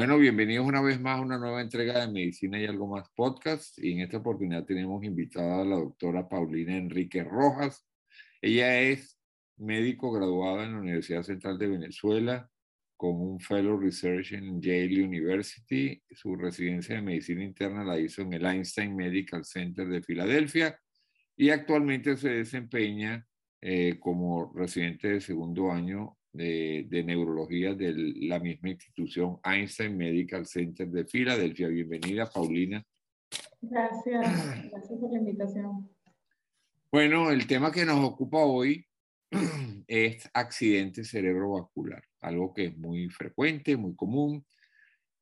Bueno, bienvenidos una vez más a una nueva entrega de Medicina y algo más podcast. Y en esta oportunidad tenemos invitada a la doctora Paulina Enrique Rojas. Ella es médico graduada en la Universidad Central de Venezuela con un Fellow Research en Yale University. Su residencia de medicina interna la hizo en el Einstein Medical Center de Filadelfia y actualmente se desempeña eh, como residente de segundo año de, de, neurología de la misma institución Einstein Medical Center de Filadelfia. Bienvenida, Paulina. Gracias, gracias por la invitación. Bueno, el tema que nos ocupa hoy es accidente cerebrovascular, algo que es muy frecuente, muy común,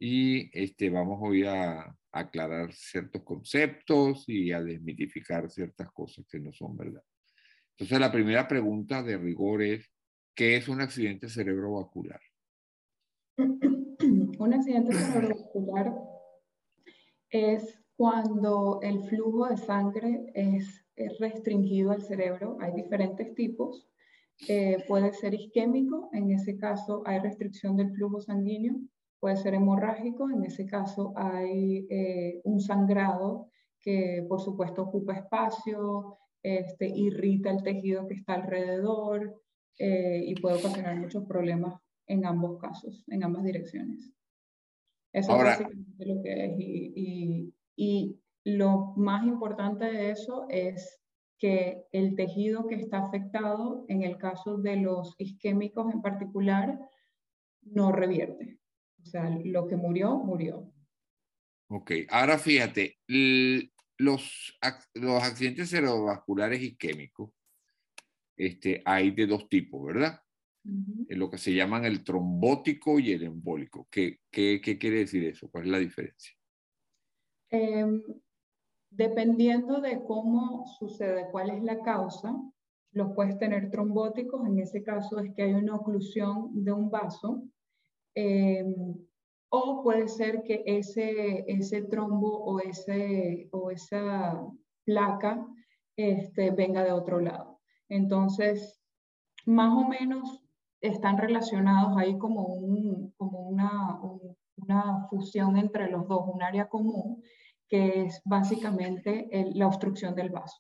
y este, vamos hoy a, aclarar ciertos conceptos y a desmitificar ciertas cosas que no son verdad. Entonces, la primera pregunta de rigor es, ¿qué es un accidente cerebrovascular? Un accidente cerebrovascular es cuando el flujo de sangre es, es restringido al cerebro. Hay diferentes tipos. Eh, puede ser isquémico, en ese caso hay restricción del flujo sanguíneo, puede ser hemorrágico, en ese caso hay eh, un sangrado que por supuesto ocupa espacio, este, irrita el tejido que está alrededor eh, y puede ocasionar muchos problemas en ambos casos, en ambas direcciones. Eso es básicamente lo que es. y, y lo más importante de eso es que el tejido que está afectado, en el caso de los isquémicos en particular, no revierte. O sea, lo que murió, murió. Ok, ahora fíjate, los, los accidentes cerebrovasculares isquémicos este, hay de dos tipos, ¿verdad? Lo que se llaman el trombótico y el embólico. ¿Qué, qué, qué quiere decir eso? ¿Cuál es la diferencia? Eh, Dependiendo de cómo sucede, cuál es la causa, los puedes tener trombóticos, en ese caso es que hay una oclusión de un vaso, em, o puede ser que ese, ese trombo o, ese, o esa placa este, venga de otro lado. Entonces, más o menos están relacionados ahí como, un, como una, una fusión entre los dos, un área común que es básicamente la obstrucción del vaso.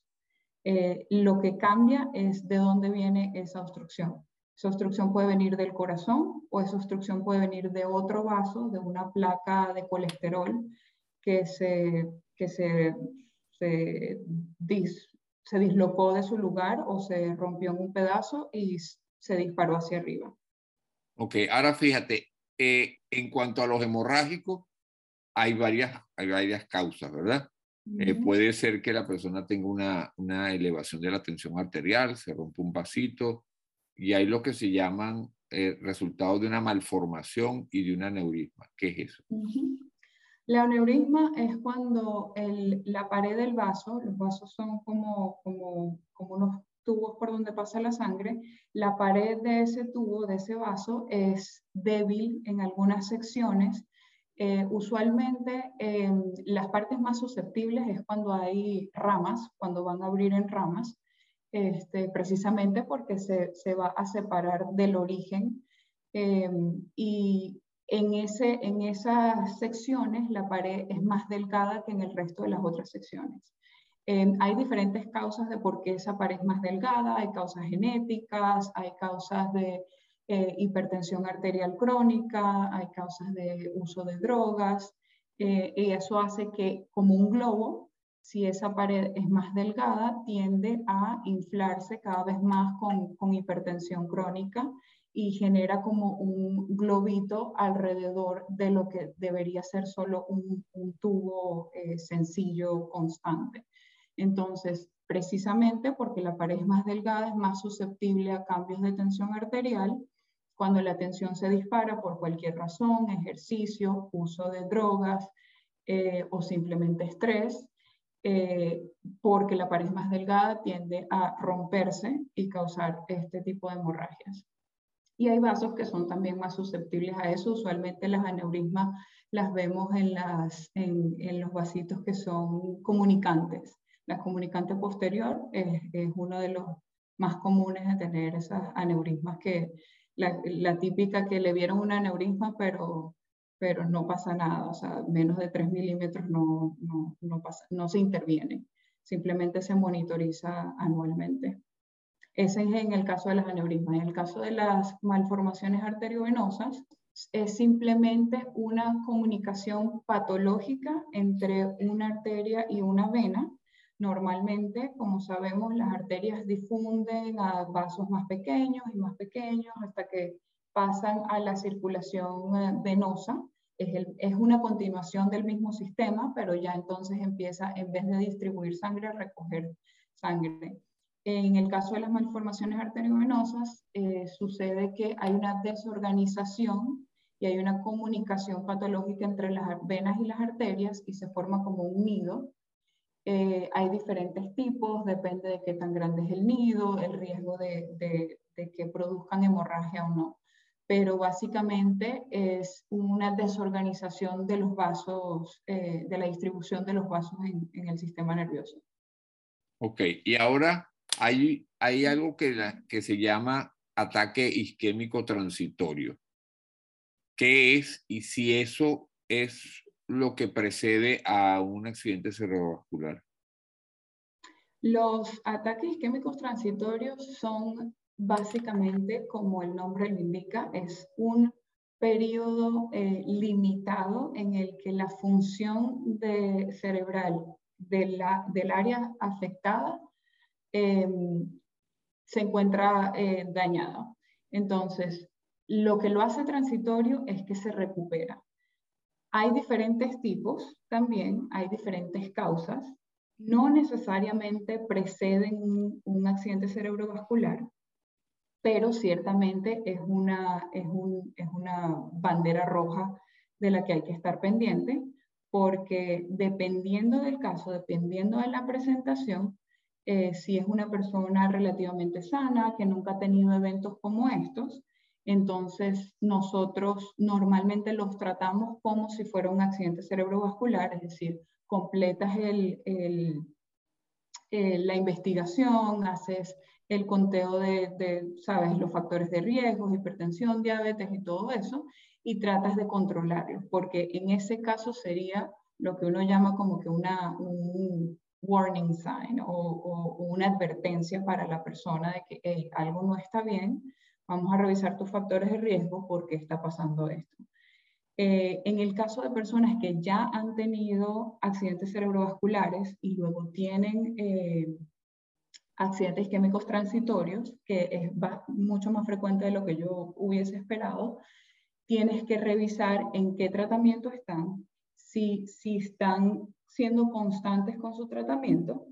Eh, lo que cambia es de dónde viene esa obstrucción. Esa obstrucción puede venir del corazón o esa obstrucción puede venir de otro vaso, de una placa de colesterol que se, que se, se, se dislocó de su lugar o se rompió en un pedazo y se disparó hacia arriba. Ok, ahora fíjate, eh, en cuanto a los hemorrágicos, hay varias, hay varias causas, ¿verdad? Eh, puede ser que la persona tenga una, una, elevación de la tensión arterial, se rompe un vasito, y hay lo que se llaman eh, resultados de una malformación y de un aneurisma. ¿Qué es eso? La aneurisma es cuando el, la pared del vaso, los vasos son como, como, como unos tubos por donde pasa la sangre, la pared de ese tubo, de ese vaso, es débil en algunas secciones eh, usualmente em, las partes más susceptibles es cuando hay ramas, cuando van a abrir en ramas, este, precisamente porque se, se, va a separar del origen. Em, y en, ese, en esas secciones la pared es más delgada que en el resto de las otras secciones. Hay diferentes causas de por qué esa pared es más delgada, hay causas genéticas, hay causas de eh, hipertensión arterial crónica, hay causas de uso de drogas, eh, y eso hace que como un globo, si esa pared es más delgada, tiende a inflarse cada vez más con, hipertensión crónica y genera como un globito alrededor de lo que debería ser solo un, un tubo eh, sencillo, constante. Entonces, precisamente porque la pared es más delgada, es más susceptible a cambios de tensión arterial cuando la tensión se dispara por cualquier razón, ejercicio, uso de drogas eh, o simplemente estrés, eh, porque la pared más delgada tiende a romperse y causar este tipo de hemorragias. Y hay vasos que son también más susceptibles a eso. Usualmente las aneurismas las vemos en, los vasitos que son comunicantes, La comunicante posterior es, es uno de los más comunes de tener esas aneurismas que la, la, típica que le vieron un aneurisma pero, pero no pasa nada, o sea, menos de 3 milímetros no, no, no, pasa, no se interviene, simplemente se monitoriza anualmente. Ese es en el caso de las aneurismas. En el caso de las malformaciones arteriovenosas, es simplemente una comunicación patológica entre una arteria y una vena. Normalmente, como sabemos, las arterias difunden a vasos más pequeños y más pequeños hasta que pasan a la circulación eh, venosa. Es, es, una continuación del mismo sistema, pero ya entonces empieza, en vez de distribuir sangre, a recoger sangre. En el caso de las malformaciones arteriovenosas, eh, sucede que hay una desorganización y hay una comunicación patológica entre las venas y las arterias y se forma como un nido. Eh, hay diferentes tipos, depende de qué tan grande es el nido, el riesgo de, de, que produzcan hemorragia o no. Pero básicamente es una desorganización de los vasos, eh, de la distribución de los vasos en, en, el sistema nervioso. Ok, y ahora hay, hay algo que, que se llama ataque isquémico transitorio. ¿Qué es y si eso es lo que precede a un accidente cerebrovascular? Los ataques isquémicos transitorios son básicamente, como el nombre lo indica, es un periodo eh, limitado en el que la función cerebral de la, del área afectada em, se encuentra eh, dañada. Entonces, lo que lo hace transitorio es que se recupera. Hay diferentes tipos también, hay diferentes causas. No necesariamente preceden un, accidente cerebrovascular, pero ciertamente es una, es, una bandera roja de la que hay que estar pendiente, porque dependiendo del caso, dependiendo de la presentación, eh, si es una persona relativamente sana, que nunca ha tenido eventos como estos, entonces, nosotros normalmente los tratamos como si fuera un accidente cerebrovascular, es decir, completas el, la investigación, haces el conteo de, sabes, los factores de riesgo, hipertensión, diabetes y todo eso, y tratas de controlarlos, porque en ese caso sería lo que uno llama como que una, un warning sign o, una advertencia para la persona de que algo no está bien, Vamos a revisar tus factores de riesgo porque está pasando esto. Eh, en el caso de personas que ya han tenido accidentes cerebrovasculares y luego tienen eh, accidentes químicos transitorios, que es mucho más frecuente de lo que yo hubiese esperado, tienes que revisar en qué tratamiento están, si, si están siendo constantes con su tratamiento,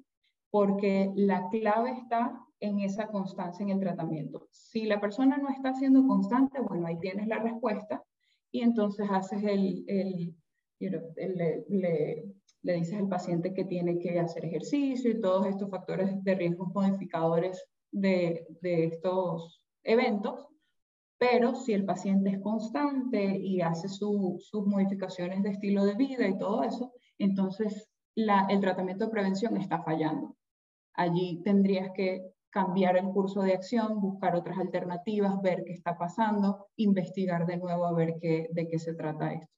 porque la clave está en esa constancia en el tratamiento. Si la persona no está siendo constante, bueno, ahí tienes la respuesta y entonces haces el, el, le, le, dices al paciente que tiene que hacer ejercicio y todos estos factores de riesgo modificadores de, de estos eventos. Pero si el paciente es constante y hace sus modificaciones de estilo de vida y todo eso, entonces la, el tratamiento de prevención está fallando. Allí tendrías que cambiar el curso de acción, buscar otras alternativas, ver qué está pasando, investigar de nuevo a ver qué, de qué se trata esto.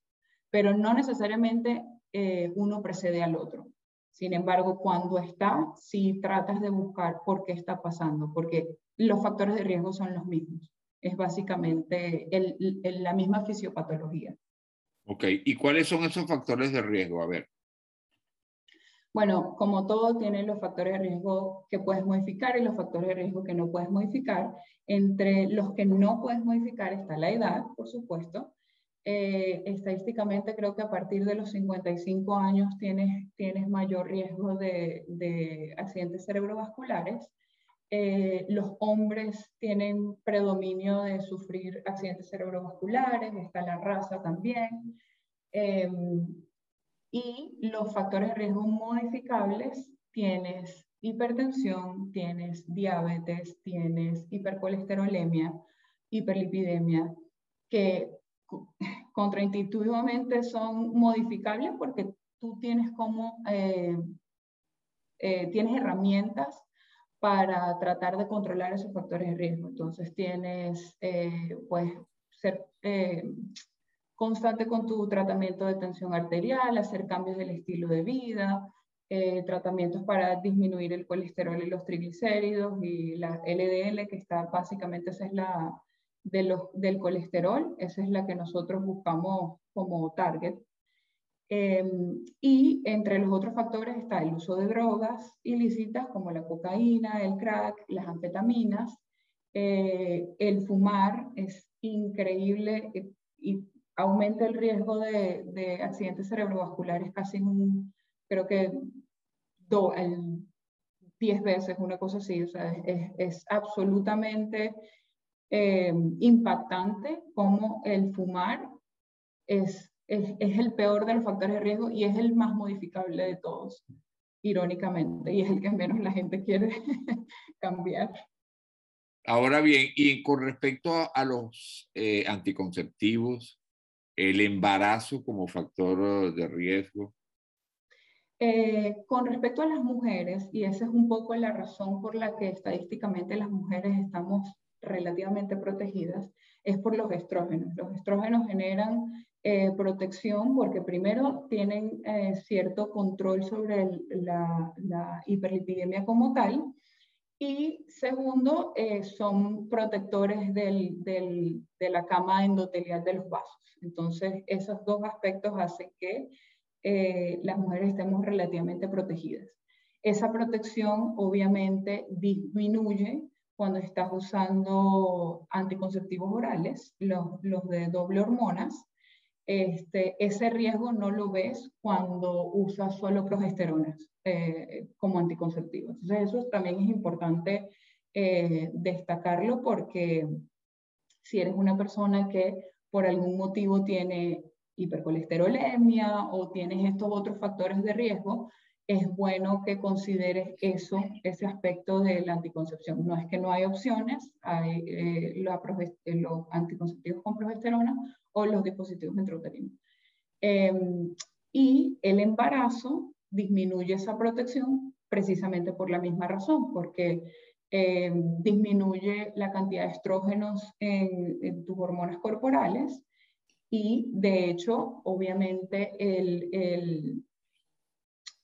Pero no necesariamente eh, uno precede al otro. Sin embargo, cuando está, sí tratas de buscar por qué está pasando, porque los factores de riesgo son los mismos. Es básicamente el, la misma fisiopatología. Ok, ¿y cuáles son esos factores de riesgo? A ver. Bueno, como todo, tiene los factores de riesgo que puedes modificar y los factores de riesgo que no puedes modificar. Entre los que no puedes modificar está la edad, por supuesto. Eh, estadísticamente creo que a partir de los 55 años tienes, mayor riesgo de, de accidentes cerebrovasculares. Eh, los hombres tienen predominio de sufrir accidentes cerebrovasculares, está la raza también. Em, y los factores de riesgo modificables, tienes hipertensión, tienes diabetes, tienes hipercolesterolemia, hiperlipidemia, que contraintuitivamente son modificables porque tú tienes como eh, eh, tienes herramientas para tratar de controlar esos factores de riesgo. Entonces tienes, eh, pues, ser eh, constante con tu tratamiento de tensión arterial, hacer cambios del estilo de vida, tratamientos para disminuir el colesterol y los triglicéridos y la LDL, que está básicamente esa es la de los, del colesterol, esa es la que nosotros buscamos como target. Em, y entre los otros factores está el uso de drogas ilícitas como la cocaína, el crack, las anfetaminas. Eh, el fumar es increíble eh, y aumenta el riesgo de, de accidentes cerebrovasculares casi un, creo que do, el, 10 veces, una cosa así. O sea, es absolutamente em, impactante cómo el fumar es es, el peor de los factores de riesgo y es el más modificable de todos, irónicamente, y es el que menos la gente quiere cambiar. Ahora bien, y con respecto a, los eh, anticonceptivos, el embarazo como factor de riesgo. Eh, con respecto a las mujeres, y esa es un poco la razón por la que estadísticamente las mujeres estamos relativamente protegidas, es por los estrógenos. Los estrógenos generan eh, protección porque primero tienen eh, cierto control sobre la, la, hiperlipidemia como tal y segundo eh, son protectores del, de la cama endotelial de los vasos. Entonces esos dos aspectos hacen que las mujeres estemos relativamente protegidas. Esa protección obviamente disminuye cuando estás usando anticonceptivos orales, los, de doble hormonas, este, ese riesgo no lo ves cuando usas solo progesteronas eh, como anticonceptivos. Entonces eso también es importante eh, destacarlo porque si eres una persona que por algún motivo tiene hipercolesterolemia o tienes estos otros factores de riesgo, es bueno que consideres eso, ese aspecto de la anticoncepción. No es que no hay opciones, hay eh, los anticonceptivos con progesterona o los dispositivos intrauterinos. Em, y el embarazo disminuye esa protección precisamente por la misma razón, porque em, disminuye la cantidad de estrógenos en, tus hormonas corporales y de hecho, obviamente, el, el,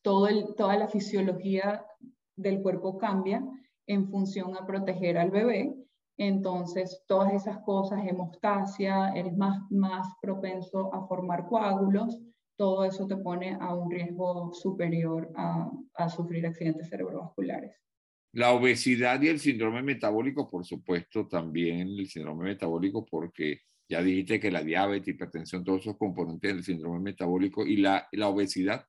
todo toda la fisiología del cuerpo cambia en función a proteger al bebé entonces, todas esas cosas, hemostasia, eres más, más propenso a formar coágulos, todo eso te pone a un riesgo superior a, a sufrir accidentes cerebrovasculares. La obesidad y el síndrome metabólico, por supuesto, también el síndrome metabólico, porque ya dijiste que la diabetes, hipertensión, todos esos componentes del síndrome metabólico y la, la obesidad.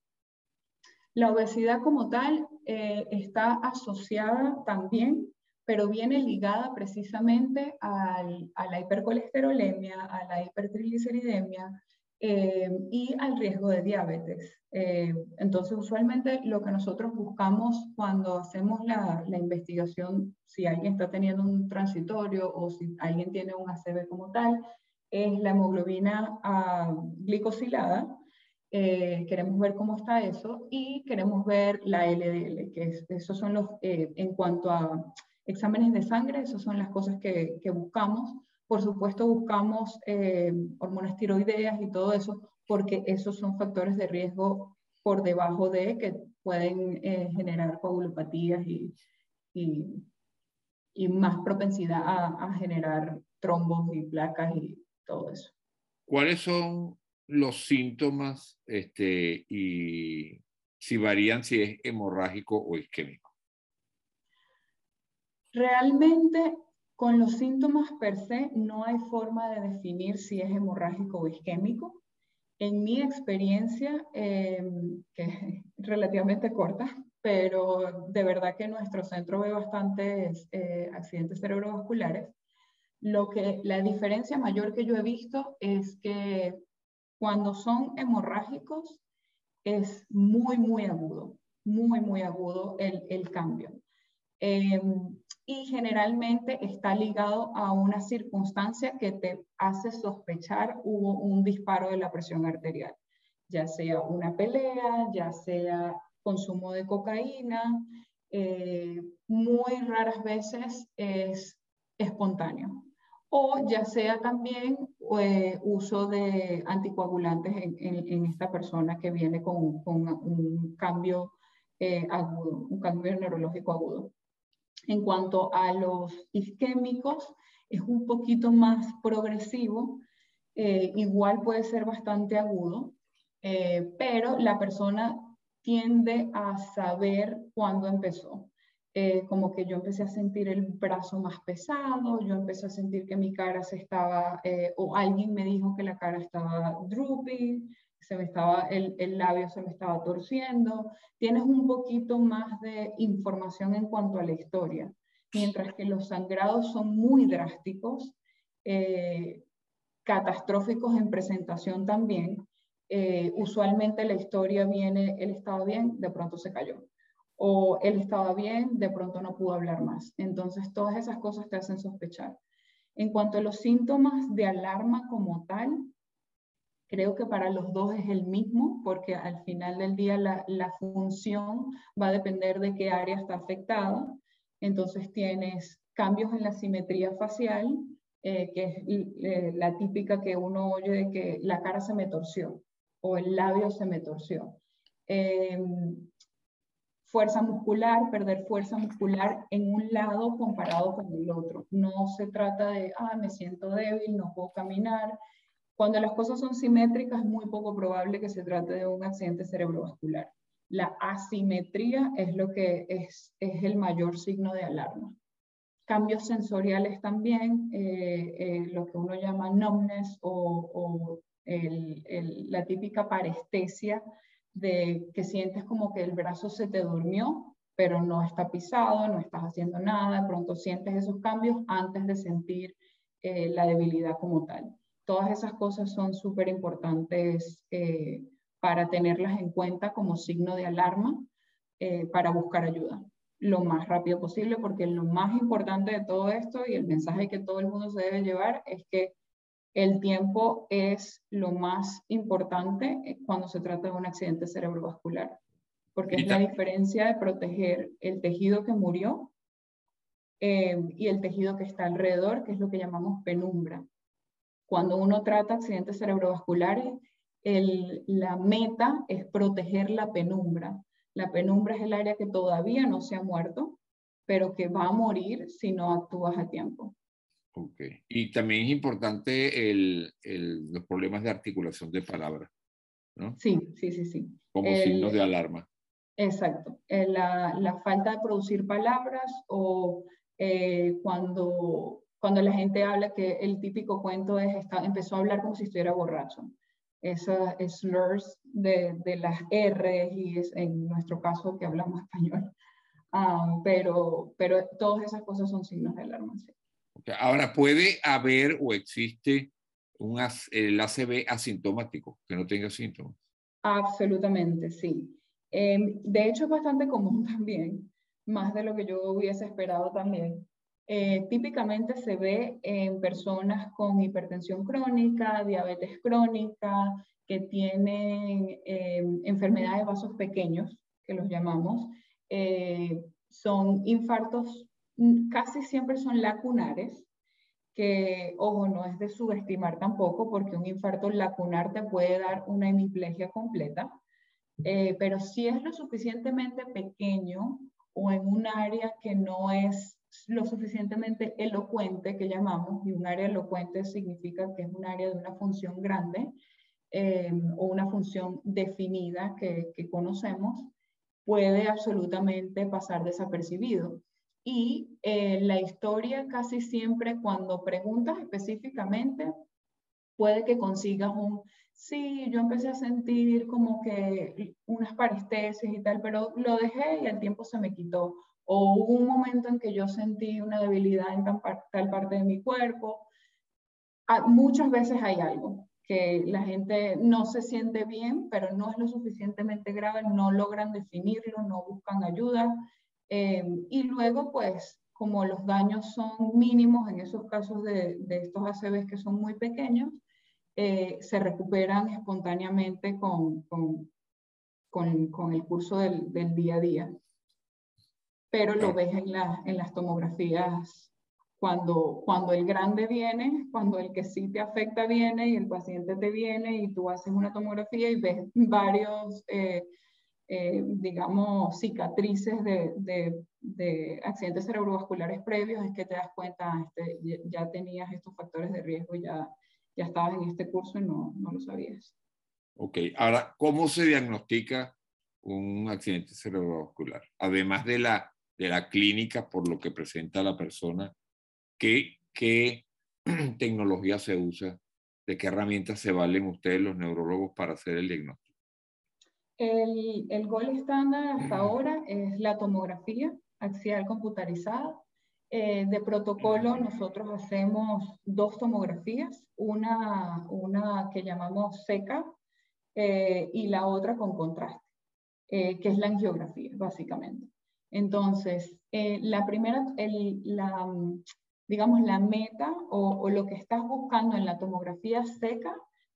La obesidad como tal eh, está asociada también pero viene ligada precisamente a la hipercolesterolemia, a la hipertrigliceridemia eh, y al riesgo de diabetes. Eh, entonces, usualmente lo que nosotros buscamos cuando hacemos la, investigación, si alguien está teniendo un transitorio o si alguien tiene un ACV como tal, es la hemoglobina uh, glicosilada. Eh, queremos ver cómo está eso y queremos ver la LDL, que es, esos son los, en cuanto a exámenes de sangre, esas son las cosas que, que buscamos. Por supuesto, buscamos eh, hormonas tiroideas y todo eso, porque esos son factores de riesgo por debajo de que pueden eh, generar coagulopatías y, y, y, más propensidad a, a generar trombos y placas y todo eso. ¿Cuáles son los síntomas este, y si varían si es hemorrágico o isquémico? Realmente con los síntomas per se no hay forma de definir si es hemorrágico o isquémico. En mi experiencia, em, que es relativamente corta, pero de verdad que nuestro centro ve bastantes eh, accidentes cerebrovasculares, lo que, la diferencia mayor que yo he visto es que cuando son hemorrágicos es muy, muy agudo, muy, muy agudo el, el cambio. Em, y generalmente está ligado a una circunstancia que te hace sospechar hubo un disparo de la presión arterial, ya sea una pelea, ya sea consumo de cocaína, eh, muy raras veces es espontáneo. O ya sea también eh, uso de anticoagulantes en, esta persona que viene con, un cambio eh, agudo, un cambio neurológico agudo. En cuanto a los isquémicos, es un poquito más progresivo, igual puede ser bastante agudo, pero la persona tiende a saber cuándo empezó. Eh, como que yo empecé a sentir el brazo más pesado, yo empecé a sentir que mi cara se estaba, eh, o alguien me dijo que la cara estaba droopy, se me estaba, el, el, labio se me estaba torciendo. Tienes un poquito más de información en cuanto a la historia, mientras que los sangrados son muy drásticos, eh, catastróficos en presentación también. Eh, usualmente la historia viene, él estaba bien, de pronto se cayó. O él estaba bien, de pronto no pudo hablar más. Entonces, todas esas cosas te hacen sospechar. En cuanto a los síntomas de alarma como tal, creo que para los dos es el mismo, porque al final del día la, función va a depender de qué área está afectada. Entonces, tienes cambios en la simetría facial, eh, que es eh, la típica que uno oye de que la cara se me torció o el labio se me torció. Em, fuerza muscular, perder fuerza muscular en un lado comparado con el otro. No se trata de, ah, me siento débil, no puedo caminar. Cuando las cosas son simétricas, es muy poco probable que se trate de un accidente cerebrovascular. La asimetría es lo que es, es el mayor signo de alarma. Cambios sensoriales también, eh, eh, lo que uno llama numbness o, o la típica parestesia de que sientes como que el brazo se te durmió, pero no está pisado, no estás haciendo nada, de pronto sientes esos cambios antes de sentir eh, la debilidad como tal. Todas esas cosas son súper importantes eh, para tenerlas en cuenta como signo de alarma eh, para buscar ayuda lo más rápido posible, porque lo más importante de todo esto y el mensaje que todo el mundo se debe llevar es que el tiempo es lo más importante eh, cuando se trata de un accidente cerebrovascular, porque es la diferencia de proteger el tejido que murió eh, y el tejido que está alrededor, que es lo que llamamos penumbra. Cuando uno trata accidentes cerebrovasculares, la meta es proteger la penumbra. La penumbra es el área que todavía no se ha muerto, pero que va a morir si no actúas a tiempo. Ok. Y también es importante el, el, los problemas de articulación de palabras, ¿no? Sí, sí, sí, sí. Como signos de alarma. Exacto. La, la, falta de producir palabras o eh, cuando, cuando la gente habla que el típico cuento es, está, empezó a hablar como si estuviera borracho. Esas slurs de, de las R y es, en nuestro caso que hablamos español. Ah, pero, pero todas esas cosas son signos de alarma. Sí. Ahora, ¿puede haber o existe un, el ACV asintomático que no tenga síntomas? Absolutamente, sí. Em, de hecho, es bastante común también, más de lo que yo hubiese esperado también. Eh, típicamente se ve en personas con hipertensión crónica, diabetes crónica, que tienen em, enfermedades de vasos pequeños, que los llamamos. Eh, son infartos casi siempre son lacunares, que, ojo, no es de subestimar tampoco, porque un infarto lacunar te puede dar una hemiplegia completa, eh, pero si es lo suficientemente pequeño o en un área que no es lo suficientemente elocuente, que llamamos, y un área elocuente significa que es un área de una función grande eh, o una función definida que conocemos, puede absolutamente pasar desapercibido. Y eh, la historia casi siempre cuando preguntas específicamente, puede que consigas un, sí, yo empecé a sentir como que unas parestesias y tal, pero lo dejé y el tiempo se me quitó. O hubo un momento en que yo sentí una debilidad en tal, parte de mi cuerpo. Ah, muchas veces hay algo que la gente no se siente bien, pero no es lo suficientemente grave, no logran definirlo, no buscan ayuda Em, y luego, pues, como los daños son mínimos en esos casos de, de estos ACVs que son muy pequeños, eh, se recuperan espontáneamente con, con, con, con el curso del, del, día a día. Pero lo ves en, la, en las tomografías cuando, cuando el grande viene, cuando el que sí te afecta viene y el paciente te viene y tú haces una tomografía y ves varios, eh, eh, digamos, cicatrices de, de, de, accidentes cerebrovasculares previos, es que te das cuenta, este, ya tenías estos factores de riesgo, ya, ya estabas en este curso y no, no lo sabías. Ok, ahora, ¿cómo se diagnostica un accidente cerebrovascular? Además de la, de la clínica por lo que presenta la persona, ¿qué, qué tecnología se usa? ¿De qué herramientas se valen ustedes los neurólogos para hacer el diagnóstico? El, el gol estándar hasta ahora es la tomografía axial computarizada. Eh, de protocolo nosotros hacemos dos tomografías, una, una que llamamos seca eh, y la otra con contraste, eh, que es la angiografía, básicamente. Entonces, la primera, el, la, digamos, la meta o, o, lo que estás buscando en la tomografía seca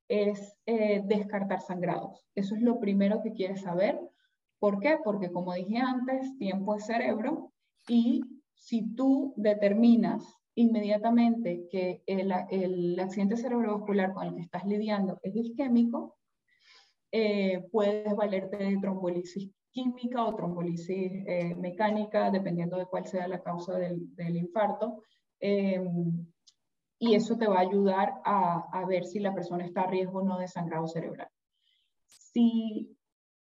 es eh, descartar sangrados. Eso es lo primero que quieres saber. ¿Por qué? Porque como dije antes, tiempo es cerebro y si tú determinas inmediatamente que el, accidente cerebrovascular con el que estás lidiando es isquémico, eh, puedes valerte de trombolisis química o trombolisis eh, mecánica, dependiendo de cuál sea la causa del, del infarto y eso te va a ayudar a, ver si la persona está a riesgo o no de sangrado cerebral. Si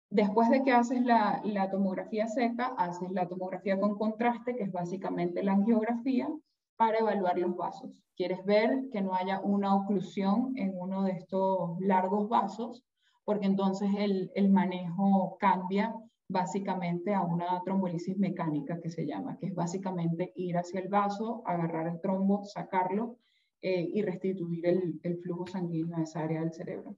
después de que haces la, la, tomografía seca, haces la tomografía con contraste, que es básicamente la angiografía, para evaluar los vasos. Quieres ver que no haya una oclusión en uno de estos largos vasos, porque entonces el, el manejo cambia básicamente a una trombolisis mecánica que se llama, que es básicamente ir hacia el vaso, agarrar el trombo, sacarlo eh, y restituir el, el, flujo sanguíneo a esa área del cerebro.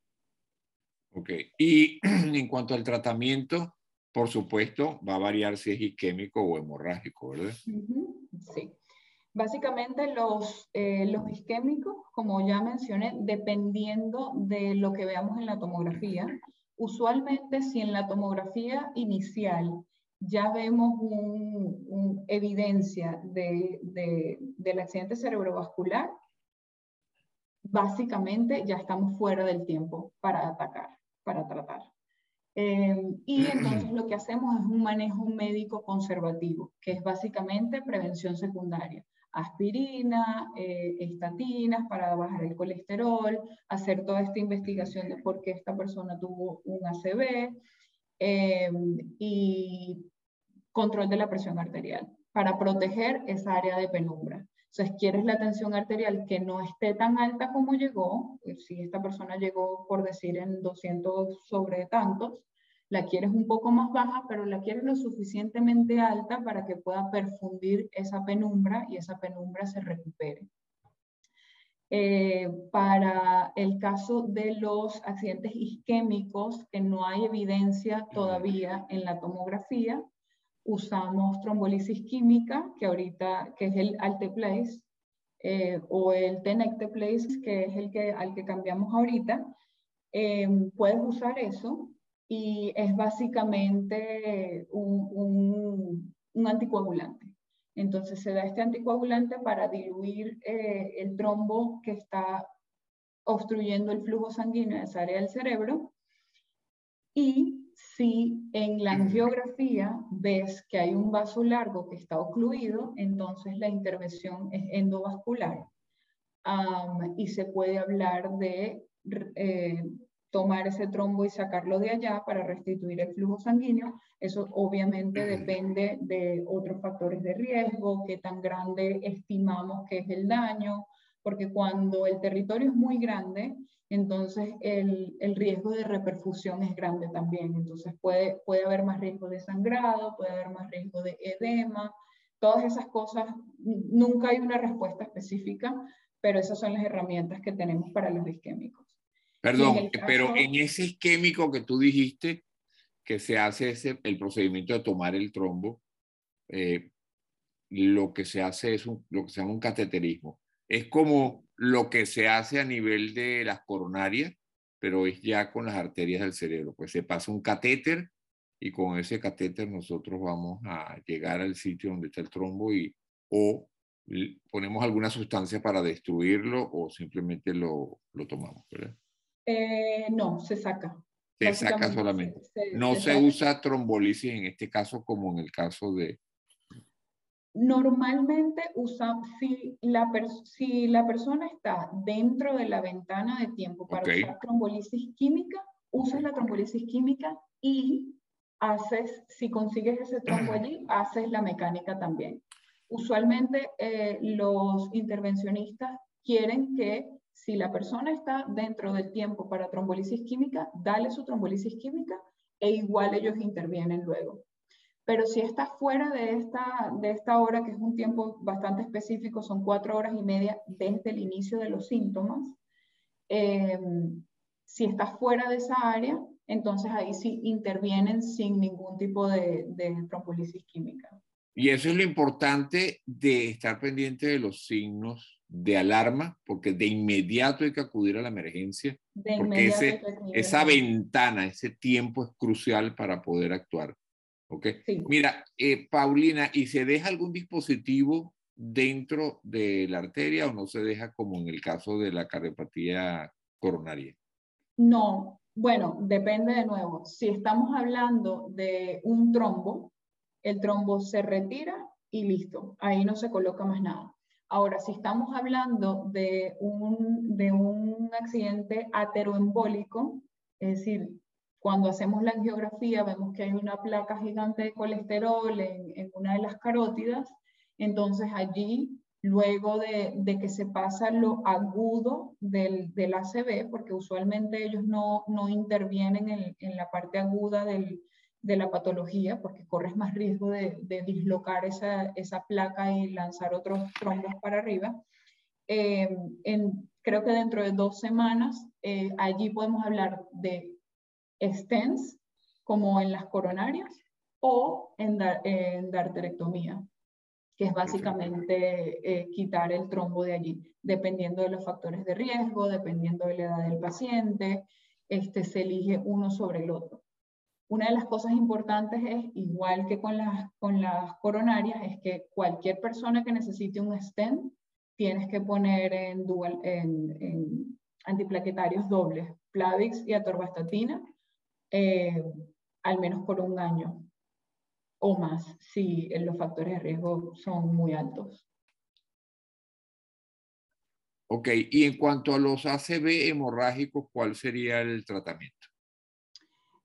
Ok, y en cuanto al tratamiento, por supuesto, va a variar si es isquémico o hemorrágico, ¿verdad? Sí. Básicamente los, eh, los isquémicos, como ya mencioné, dependiendo de lo que veamos en la tomografía, usualmente si en la tomografía inicial ya vemos un, evidencia de, de, del accidente cerebrovascular, básicamente ya estamos fuera del tiempo para atacar, para tratar. Eh, y entonces lo que hacemos es un manejo médico conservativo, que es básicamente prevención secundaria. Aspirina, eh, estatinas para bajar el colesterol, hacer toda esta investigación de por qué esta persona tuvo un ACV eh, y control de la presión arterial para proteger esa área de penumbra. Entonces, quieres la tensión arterial que no esté tan alta como llegó, eh, si esta persona llegó, por decir, en 200 sobre tantos, la quieres un poco más baja, pero la quieres lo suficientemente alta para que pueda perfundir esa penumbra y esa penumbra se recupere. Eh, para el caso de los accidentes isquémicos, que no hay evidencia todavía en la tomografía, usamos trombolisis química, que ahorita, que es el Alteplase, eh, o el Tenecteplase, que es el que, al que cambiamos ahorita. Eh, puedes usar eso y es básicamente un, un, un, anticoagulante. Entonces se da este anticoagulante para diluir eh, el trombo que está obstruyendo el flujo sanguíneo de esa área del cerebro y si en la angiografía ves que hay un vaso largo que está ocluido, entonces la intervención es endovascular. y se puede hablar de eh, tomar ese trombo y sacarlo de allá para restituir el flujo sanguíneo. Eso obviamente depende de otros factores de riesgo, qué tan grande estimamos que es el daño, porque cuando el territorio es muy grande, entonces el, el, riesgo de reperfusión es grande también. Entonces puede, puede haber más riesgo de sangrado, puede haber más riesgo de edema, todas esas cosas. Nunca hay una respuesta específica, pero esas son las herramientas que tenemos para los isquémicos. Perdón, pero en ese isquémico que tú dijiste, que se hace ese, el procedimiento de tomar el trombo, eh, lo que se hace es un, lo que se llama un cateterismo. Es como lo que se hace a nivel de las coronarias, pero es ya con las arterias del cerebro. Pues se pasa un catéter y con ese catéter nosotros vamos a llegar al sitio donde está el trombo y o ponemos alguna sustancia para destruirlo o simplemente lo, lo tomamos, ¿verdad? Eh, no, se saca. Se saca solamente. no se, usa trombolisis en este caso como en el caso de... Normalmente usa, si la, si la persona está dentro de la ventana de tiempo para usar trombolisis química, usas la trombolisis química y haces, si consigues ese trombo allí, haces la mecánica también. Usualmente eh, los intervencionistas quieren que si la persona está dentro del tiempo para trombolisis química, dale su trombolisis química e igual ellos intervienen luego. Pero si está fuera de esta, de esta hora, que es un tiempo bastante específico, son cuatro horas y media desde el inicio de los síntomas, eh, si está fuera de esa área, entonces ahí sí intervienen sin ningún tipo de, de trombolisis química. Y eso es lo importante de estar pendiente de los signos de alarma, porque de inmediato hay que acudir a la emergencia, porque ese, esa ventana, ese tiempo es crucial para poder actuar. ¿Ok? Mira, eh, Paulina, ¿y se deja algún dispositivo dentro de la arteria o no se deja como en el caso de la cardiopatía coronaria? No, bueno, depende de nuevo. Si estamos hablando de un trombo, el trombo se retira y listo, ahí no se coloca más nada. Ahora, si estamos hablando de un, de un accidente ateroembólico, es decir, cuando hacemos la angiografía vemos que hay una placa gigante de colesterol en, en una de las carótidas, entonces allí luego de, que se pasa lo agudo del, del, ACV, porque usualmente ellos no, no intervienen en, en, la parte aguda del, de la patología, porque corres más riesgo de, de dislocar esa, esa, placa y lanzar otros trombos para arriba. Eh, en, creo que dentro de dos semanas, eh, allí podemos hablar de stents, como en las coronarias, o en, en darterectomía que es básicamente eh, quitar el trombo de allí, dependiendo de los factores de riesgo, dependiendo de la edad del paciente, este, se elige uno sobre el otro. Una de las cosas importantes es, igual que con las, con las coronarias, es que cualquier persona que necesite un stent, tienes que poner en, dual, en, en antiplaquetarios dobles, Plavix y atorvastatina, eh, al menos por un año o más si los factores de riesgo son muy altos. Ok, y en cuanto a los ACV hemorrágicos, ¿cuál sería el tratamiento?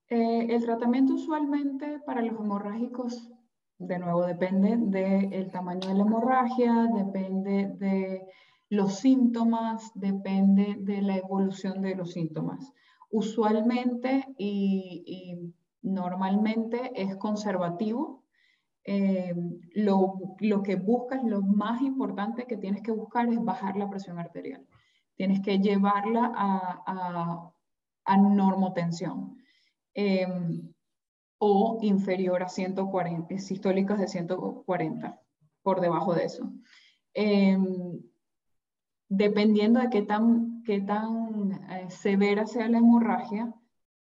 Eh, el tratamiento usualmente para los hemorrágicos, de nuevo, depende del tamaño de la hemorragia, depende de los síntomas, depende de la evolución de los síntomas. Usualmente, y normalmente es conservativo. Eh, lo, lo, que buscas, lo más importante que tienes que buscar es bajar la presión arterial. Tienes que llevarla a, a, a normotensión eh, o inferior a 140, sistólicas de 140, por debajo de eso. Eh, dependiendo de qué tan, qué tan severa sea la hemorragia,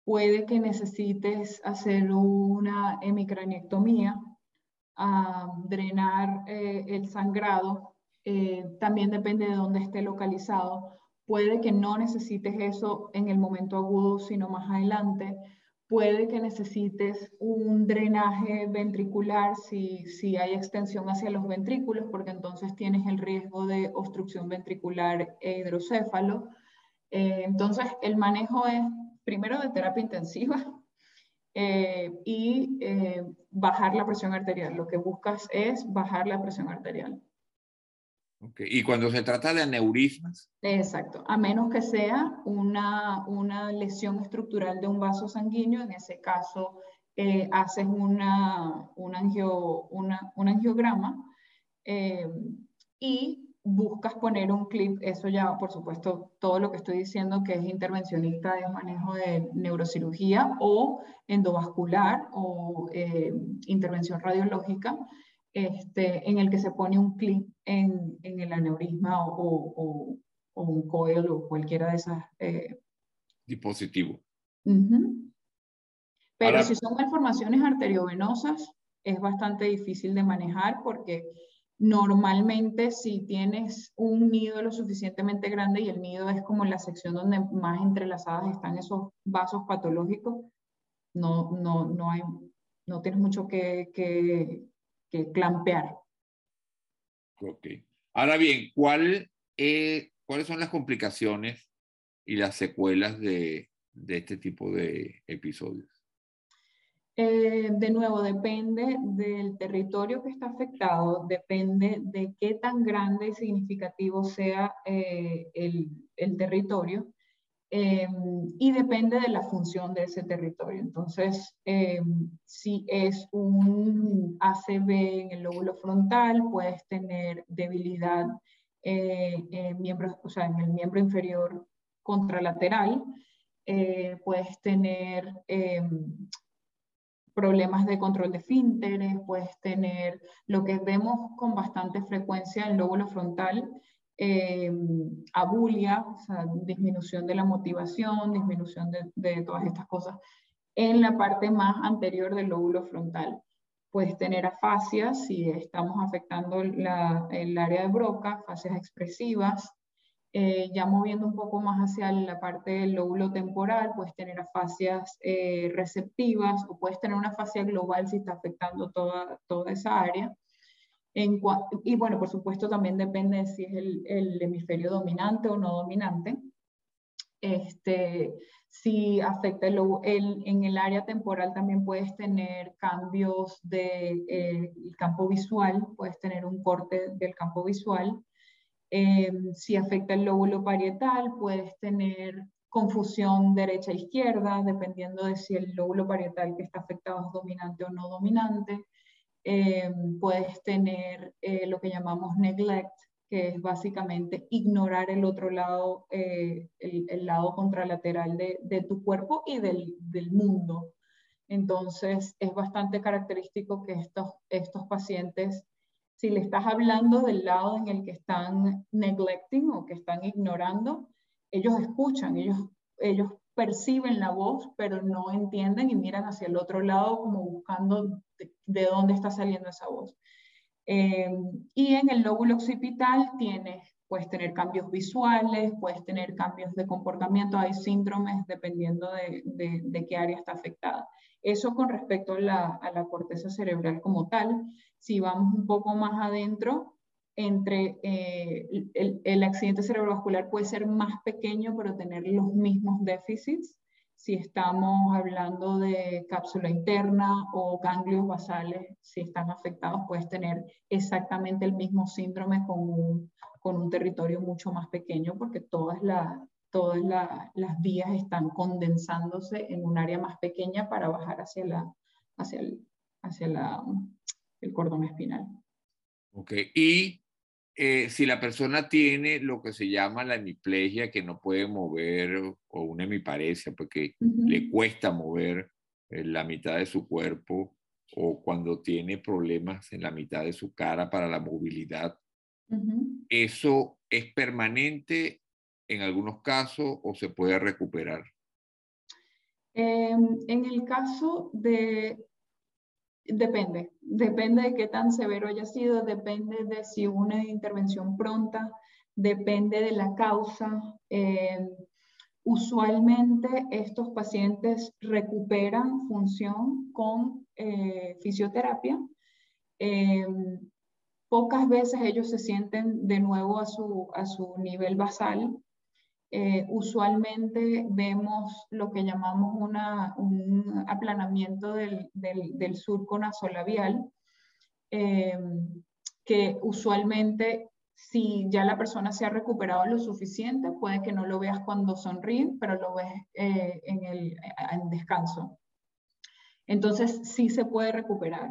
puede que necesites hacer una hemicraniectomía, drenar eh, el sangrado, eh, también depende de dónde esté localizado. Puede que no necesites eso en el momento agudo, sino más adelante. Puede que necesites un drenaje ventricular si, si hay extensión hacia los ventrículos, porque entonces tienes el riesgo de obstrucción ventricular e hidrocéfalo. Eh, entonces, el manejo es primero de terapia intensiva eh, y eh, bajar la presión arterial. Lo que buscas es bajar la presión arterial. Okay. ¿Y cuando se trata de aneurismas? Exacto, a menos que sea una, una lesión estructural de un vaso sanguíneo, en ese caso eh, haces una, un, una, un angiograma y buscas poner un clip, eso ya, por supuesto, todo lo que estoy diciendo que es intervencionista de manejo de neurocirugía o endovascular o eh, intervención radiológica, este, en el que se pone un clip en, en el aneurisma o, o, o, un coil o cualquiera de esas. Eh, Dispositivo. Pero si son malformaciones arteriovenosas, es bastante difícil de manejar porque normalmente si tienes un nido lo suficientemente grande y el nido es como la sección donde más entrelazadas están esos vasos patológicos, no, no, no, hay, no tienes mucho que, que, que clampear. Ok. Ahora bien, ¿cuál, eh, ¿cuáles son las complicaciones y las secuelas de, de este tipo de episodios? Eh, de nuevo, depende del territorio que está afectado, depende de qué tan grande y significativo sea eh, el, el, territorio em, y depende de la función de ese territorio. Entonces, em, si es un ACV en el lóbulo frontal, puedes tener debilidad eh, en, el miembro inferior contralateral, puedes tener em, problemas de control de fínteres, puedes tener lo que vemos con bastante frecuencia en el lóbulo frontal, eh, abulia, disminución de la motivación, disminución de, todas estas cosas, en la parte más anterior del lóbulo frontal. Puedes tener afasias si estamos afectando la, el área de Broca, afasias expresivas, eh, ya moviendo un poco más hacia la parte del lóbulo temporal, puedes tener afasias eh, receptivas o puedes tener una afasia global si está afectando toda, toda esa área. En, y bueno, por supuesto también depende de si es el, el hemisferio dominante o no dominante. Este, si afecta el, el, en el área temporal también puedes tener cambios del de, eh, campo visual, puedes tener un corte del campo visual. Em, si afecta el lóbulo parietal, puedes tener confusión derecha-izquierda, dependiendo de si el lóbulo parietal que está afectado es dominante o no dominante. Em, puedes tener eh, lo que llamamos neglect, que es básicamente ignorar el otro lado, eh, el, lado contralateral de, tu cuerpo y del, del, mundo. Entonces, es bastante característico que estos, estos pacientes si le estás hablando del lado en el que están neglecting o que están ignorando, ellos escuchan, ellos, ellos perciben la voz, pero no entienden y miran hacia el otro lado como buscando de, dónde está saliendo esa voz. Eh, y en el lóbulo occipital tienes, puedes tener cambios visuales, puedes tener cambios de comportamiento, hay síndromes dependiendo de, de, de qué área está afectada. Eso con respecto a la, a la corteza cerebral como tal. Si vamos un poco más adentro, entre eh, el, el, accidente cerebrovascular puede ser más pequeño, pero tener los mismos déficits. Si estamos hablando de cápsula interna o ganglios basales, si están afectados, puedes tener exactamente el mismo síndrome con un, con un territorio mucho más pequeño, porque todas, la, todas la, las vías están condensándose en un área más pequeña para bajar hacia, la, hacia, el, hacia la, el cordón espinal. Ok, y eh, si la persona tiene lo que se llama la hemiplegia, que no puede mover, o una hemiparesia, porque uh -huh. le cuesta mover eh, la mitad de su cuerpo, o cuando tiene problemas en la mitad de su cara para la movilidad, uh -huh. ¿eso es permanente en algunos casos o se puede recuperar? Eh, en el caso de Depende, depende de qué tan severo haya sido, depende de si una intervención pronta, depende de la causa. Eh, usualmente estos pacientes recuperan función con eh, fisioterapia. Eh, pocas veces ellos se sienten de nuevo a su, a su nivel basal, eh, usualmente vemos lo que llamamos un aplanamiento del, del, del surco nasolabial, eh, que usualmente si ya la persona se ha recuperado lo suficiente, puede que no lo veas cuando sonríe, pero lo ves eh, en el en descanso. Entonces sí se puede recuperar.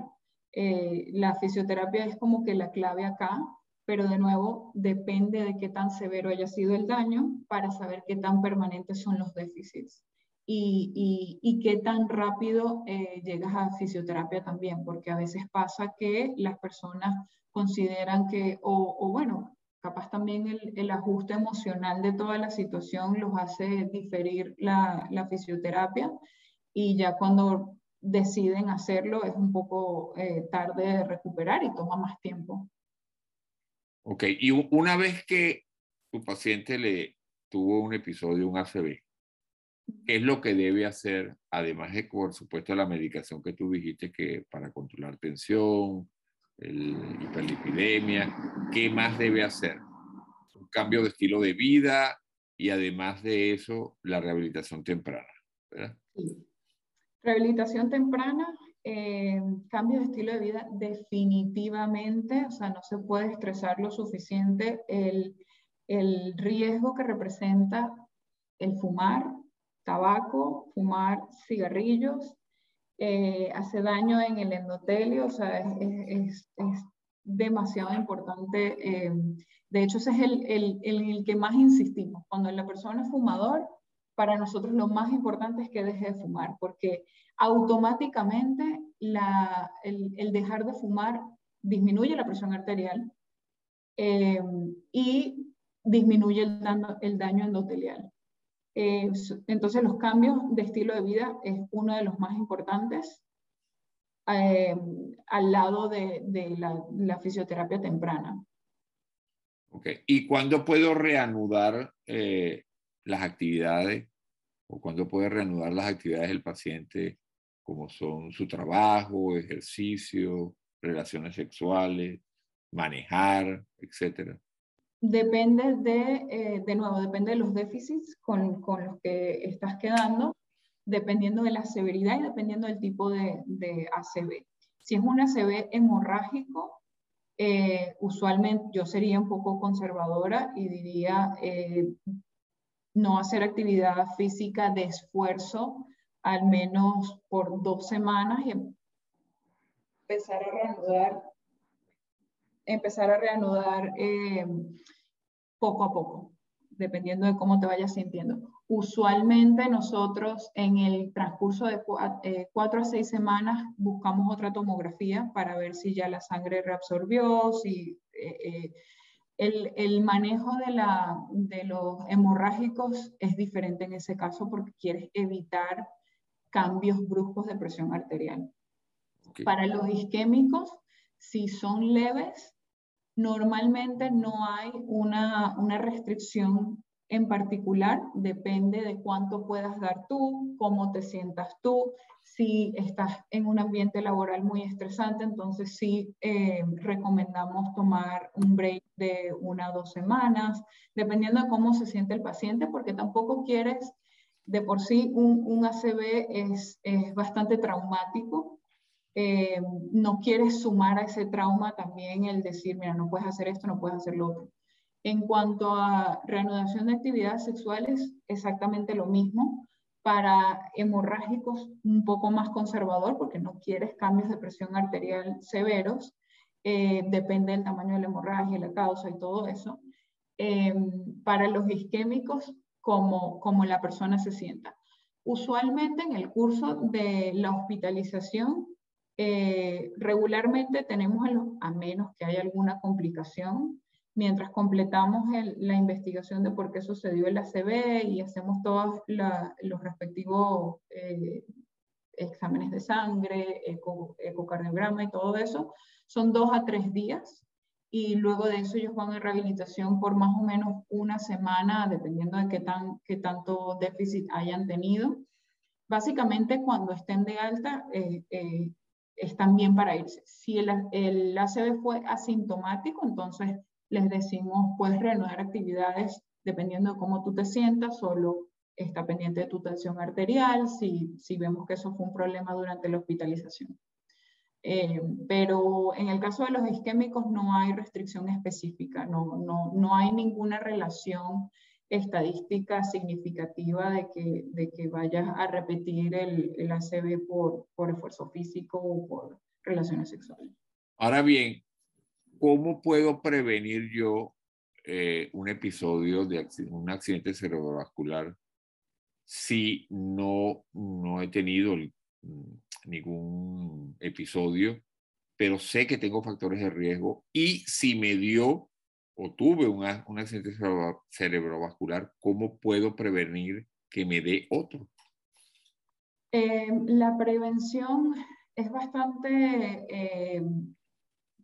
Eh, la fisioterapia es como que la clave acá, pero de nuevo depende de qué tan severo haya sido el daño para saber qué tan permanentes son los déficits y, y, qué tan rápido eh, llegas a fisioterapia también, porque a veces pasa que las personas consideran que, o, o bueno, capaz también el, el, ajuste emocional de toda la situación los hace diferir la, la fisioterapia y ya cuando deciden hacerlo es un poco eh, tarde de recuperar y toma más tiempo. Ok, y una vez que tu paciente le tuvo un episodio, un ACV, ¿qué es lo que debe hacer? Además de, por supuesto, la medicación que tú dijiste que para controlar tensión, el hiperlipidemia, ¿qué más debe hacer? Un cambio de estilo de vida y además de eso, la rehabilitación temprana, ¿verdad? Rehabilitación temprana, eh, cambio de estilo de vida definitivamente, o sea, no se puede estresar lo suficiente el, el riesgo que representa el fumar tabaco, fumar cigarrillos, eh, hace daño en el endotelio, o sea, es, es, demasiado importante. Eh, de hecho, ese es el, el, el, que más insistimos. Cuando la persona es fumador, para nosotros lo más importante es que deje de fumar, porque automáticamente la, el, dejar de fumar disminuye la presión arterial eh, y disminuye el daño, el daño endotelial. Eh, entonces los cambios de estilo de vida es uno de los más importantes eh, al lado de, de la, la, fisioterapia temprana. Ok, ¿y cuándo puedo reanudar las actividades o cuando puede reanudar las actividades del paciente como son su trabajo, ejercicio, relaciones sexuales, manejar, etcétera? Depende de, eh, de nuevo, depende de los déficits con, con, los que estás quedando, dependiendo de la severidad y dependiendo del tipo de, de ACV. Si es un ACV hemorrágico, eh, usualmente yo sería un poco conservadora y diría eh, no hacer actividad física de esfuerzo al menos por dos semanas y empezar a reanudar, empezar a reanudar eh, poco a poco, dependiendo de cómo te vayas sintiendo. Usualmente nosotros en el transcurso de eh, cuatro a seis semanas buscamos otra tomografía para ver si ya la sangre reabsorbió, si eh, el, manejo de, la, de los hemorrágicos es diferente en ese caso porque quieres evitar cambios bruscos de presión arterial. Para los isquémicos, si son leves, normalmente no hay una, una restricción en particular, depende de cuánto puedas dar tú, cómo te sientas tú, si estás en un ambiente laboral muy estresante, entonces sí eh, recomendamos tomar un break de una o dos semanas, dependiendo de cómo se siente el paciente, porque tampoco quieres, de por sí un, un ACV es, es, bastante traumático, eh, no quieres sumar a ese trauma también el decir, mira, no puedes hacer esto, no puedes hacer lo otro. En cuanto a reanudación de actividades sexuales, exactamente lo mismo para hemorrágicos un poco más conservador, porque no quieres cambios de presión arterial severos, eh, depende del tamaño de la hemorragia, la causa y todo eso. Eh, para los isquémicos, como, como la persona se sienta. Usualmente en el curso de la hospitalización, eh, regularmente tenemos, a menos que haya alguna complicación, mientras completamos la investigación de por qué sucedió el ACV y hacemos todos los respectivos eh, exámenes de sangre, ecocardiograma y todo eso, son dos a tres días y luego de eso ellos van a rehabilitación por más o menos una semana, dependiendo de qué, tan, qué tanto déficit hayan tenido. Básicamente cuando estén de alta eh, eh, están bien para irse. Si el, el ACV fue asintomático, entonces les decimos, puedes reanudar actividades dependiendo de cómo tú te sientas, solo está pendiente de tu tensión arterial, si, si vemos que eso fue un problema durante la hospitalización. Eh, pero en el caso de los isquémicos no hay restricción específica, no, no, no hay ninguna relación estadística significativa de que, de que vayas a repetir el, el ACV por, por esfuerzo físico o por relaciones sexuales. Ahora bien, ¿cómo puedo prevenir yo eh, un episodio de un accidente cerebrovascular si no, no he tenido mm, ningún episodio, pero sé que tengo factores de riesgo y si me dio o tuve un accidente cerebrovascular, ¿cómo puedo prevenir que me dé otro? Eh, la prevención es bastante, eh,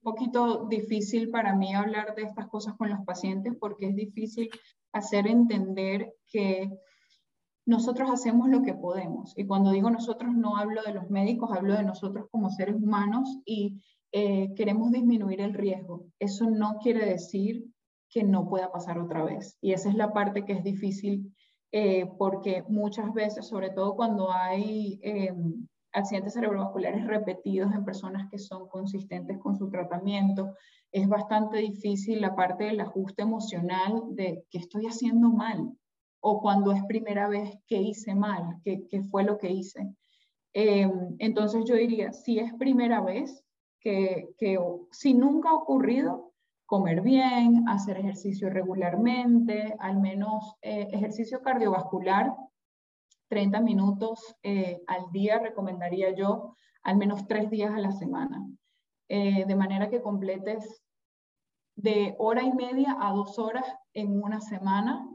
poquito difícil para mí hablar de estas cosas con los pacientes porque es difícil hacer entender que nosotros hacemos lo que podemos. Y cuando digo nosotros no hablo de los médicos, hablo de nosotros como seres humanos y eh, queremos disminuir el riesgo. Eso no quiere decir que no pueda pasar otra vez. Y esa es la parte que es difícil eh, porque muchas veces, sobre todo cuando hay em, accidentes cerebrovasculares repetidos en personas que son consistentes con su tratamiento, es bastante difícil la parte del ajuste emocional de que estoy haciendo mal o cuando es primera vez que hice mal, que, fue lo que hice. Em, entonces yo diría, si es primera vez, que, que si nunca ha ocurrido, comer bien, hacer ejercicio regularmente, al menos eh, ejercicio cardiovascular, 30 minutos eh, al día recomendaría yo, al menos tres días a la semana, eh, de manera que completes de hora y media a dos horas en una semana.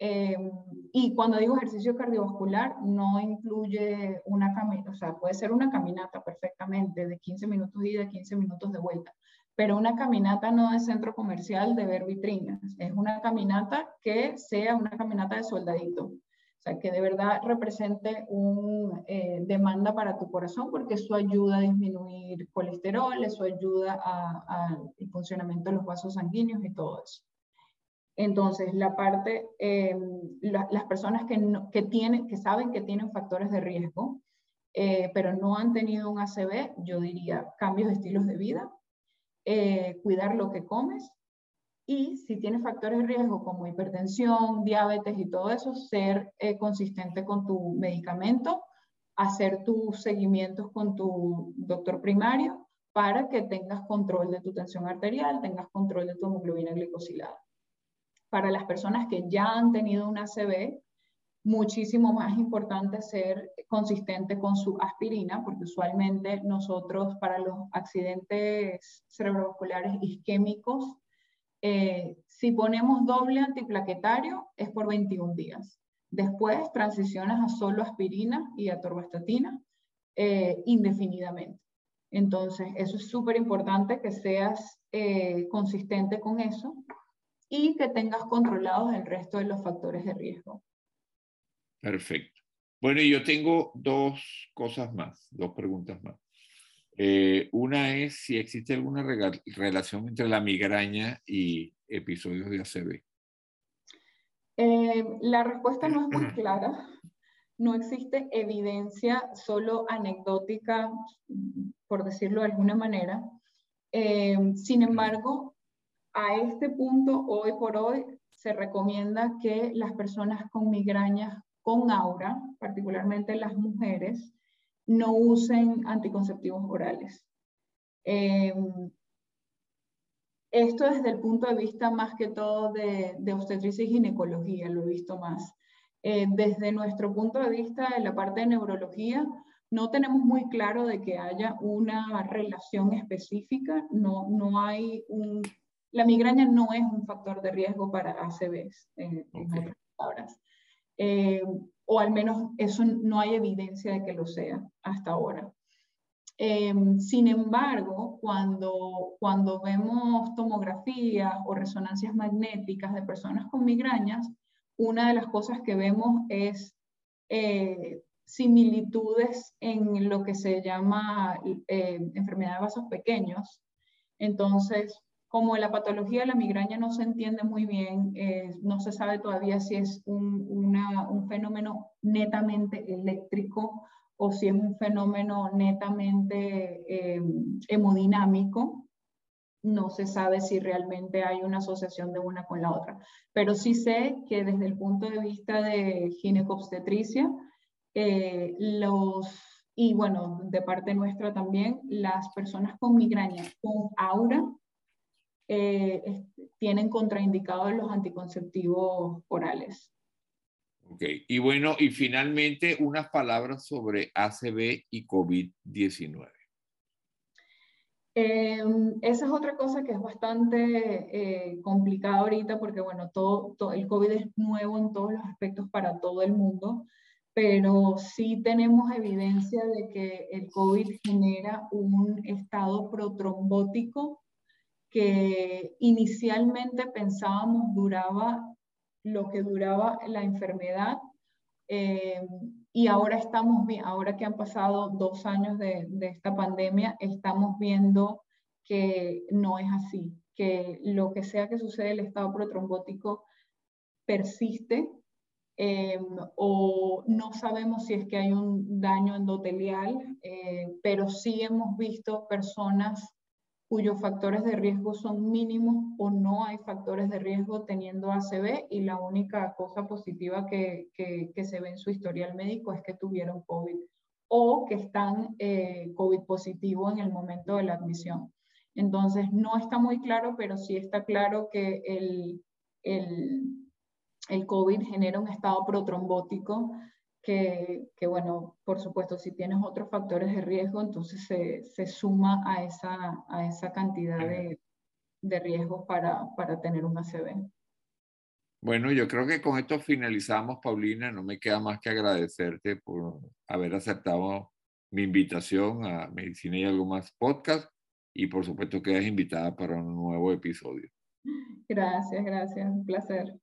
y cuando digo ejercicio cardiovascular, no incluye una caminata, o sea, puede ser una caminata perfectamente de 15 minutos de 15 minutos de vuelta, pero una caminata no de centro comercial de ver vitrinas, es una caminata que sea una caminata de soldadito, o sea, que de verdad represente una eh, demanda para tu corazón porque eso ayuda a disminuir colesterol, eso ayuda al funcionamiento de los vasos sanguíneos y todo eso. Entonces, la parte, eh, las personas que, que, tienen, que saben que tienen factores de riesgo, eh, pero no han tenido un ACV, yo diría cambios de estilos de vida, eh, cuidar lo que comes y si tienes factores de riesgo como hipertensión, diabetes y todo eso, ser eh, consistente con tu medicamento, hacer tus seguimientos con tu doctor primario para que tengas control de tu tensión arterial, tengas control de tu hemoglobina glicosilada. Para las personas que ya han tenido una ACV, muchísimo más importante ser consistente con su aspirina, porque usualmente nosotros para los accidentes cerebrovasculares isquémicos, eh, si ponemos doble antiplaquetario es por 21 días. Después transicionas a solo aspirina y a torvastatina eh, indefinidamente. Entonces, eso es súper importante que seas eh, consistente con eso y que tengas controlados el resto de los factores de riesgo. Perfecto. Bueno, yo tengo dos cosas más, dos preguntas más. Eh, una es si existe alguna relación entre la migraña y episodios de ACV. Eh, la respuesta no es muy clara. No existe evidencia solo anecdótica, por decirlo de alguna manera. Eh, sin embargo, a este punto, hoy por hoy, se recomienda que las personas con migrañas con aura, particularmente las mujeres, no usen anticonceptivos orales. Em, esto desde el punto de vista más que todo de, de obstetricia y ginecología, lo he visto más. Eh, desde nuestro punto de vista de la parte de neurología, no tenemos muy claro de que haya una relación específica, no, no hay un... La migraña no es un factor de riesgo para ACVs, en otras palabras. Eh, o al menos eso no hay evidencia de que lo sea hasta ahora. Eh, sin embargo, cuando, cuando vemos tomografías o resonancias magnéticas de personas con migrañas, una de las cosas que vemos es eh, similitudes en lo que se llama enfermedad de vasos pequeños. Entonces, como la patología de la migraña no se entiende muy bien, eh, no se sabe todavía si es un, un, fenómeno netamente eléctrico o si es un fenómeno netamente eh, hemodinámico. No se sabe si realmente hay una asociación de una con la otra. Pero sí sé que desde el punto de vista de ginecobstetricia, eh, los, y bueno, de parte nuestra también, las personas con migraña con aura eh, tienen contraindicados los anticonceptivos orales. Ok, y bueno, y finalmente unas palabras sobre ACV y COVID-19. Em, esa es otra cosa que es bastante eh, complicada ahorita porque, bueno, todo, todo, el COVID es nuevo en todos los aspectos para todo el mundo, pero sí tenemos evidencia de que el COVID genera un estado protrombótico que inicialmente pensábamos duraba lo que duraba la enfermedad eh, y ahora estamos bien, ahora que han pasado dos años de, de, esta pandemia, estamos viendo que no es así, que lo que sea que sucede, el estado protrombótico persiste eh, o no sabemos si es que hay un daño endotelial, eh, pero sí hemos visto personas cuyos factores de riesgo son mínimos o no hay factores de riesgo teniendo ACV y la única cosa positiva que, que, se ve en su historial médico es que tuvieron COVID o que están eh, COVID positivo en el momento de la admisión. Entonces, no está muy claro, pero sí está claro que el, el, el COVID genera un estado protrombótico que, que, bueno, por supuesto, si tienes otros factores de riesgo, entonces se, se suma a esa, a esa cantidad de, de riesgos para, para tener un ACV. Bueno, yo creo que con esto finalizamos, Paulina. No me queda más que agradecerte por haber aceptado mi invitación a Medicina y algo más podcast y por supuesto que quedas invitada para un nuevo episodio. Gracias, gracias, un placer.